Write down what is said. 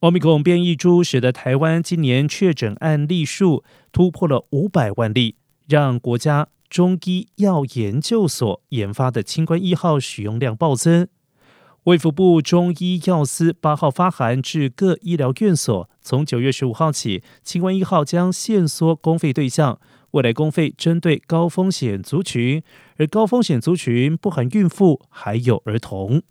奥密克戎变异株使得台湾今年确诊案例数突破了五百万例，让国家中医药研究所研发的清冠一号使用量暴增。卫福部中医药司八号发函至各医疗院所，从九月十五号起，清冠一号将限缩公费对象。未来公费针对高风险族群，而高风险族群不含孕妇，还有儿童。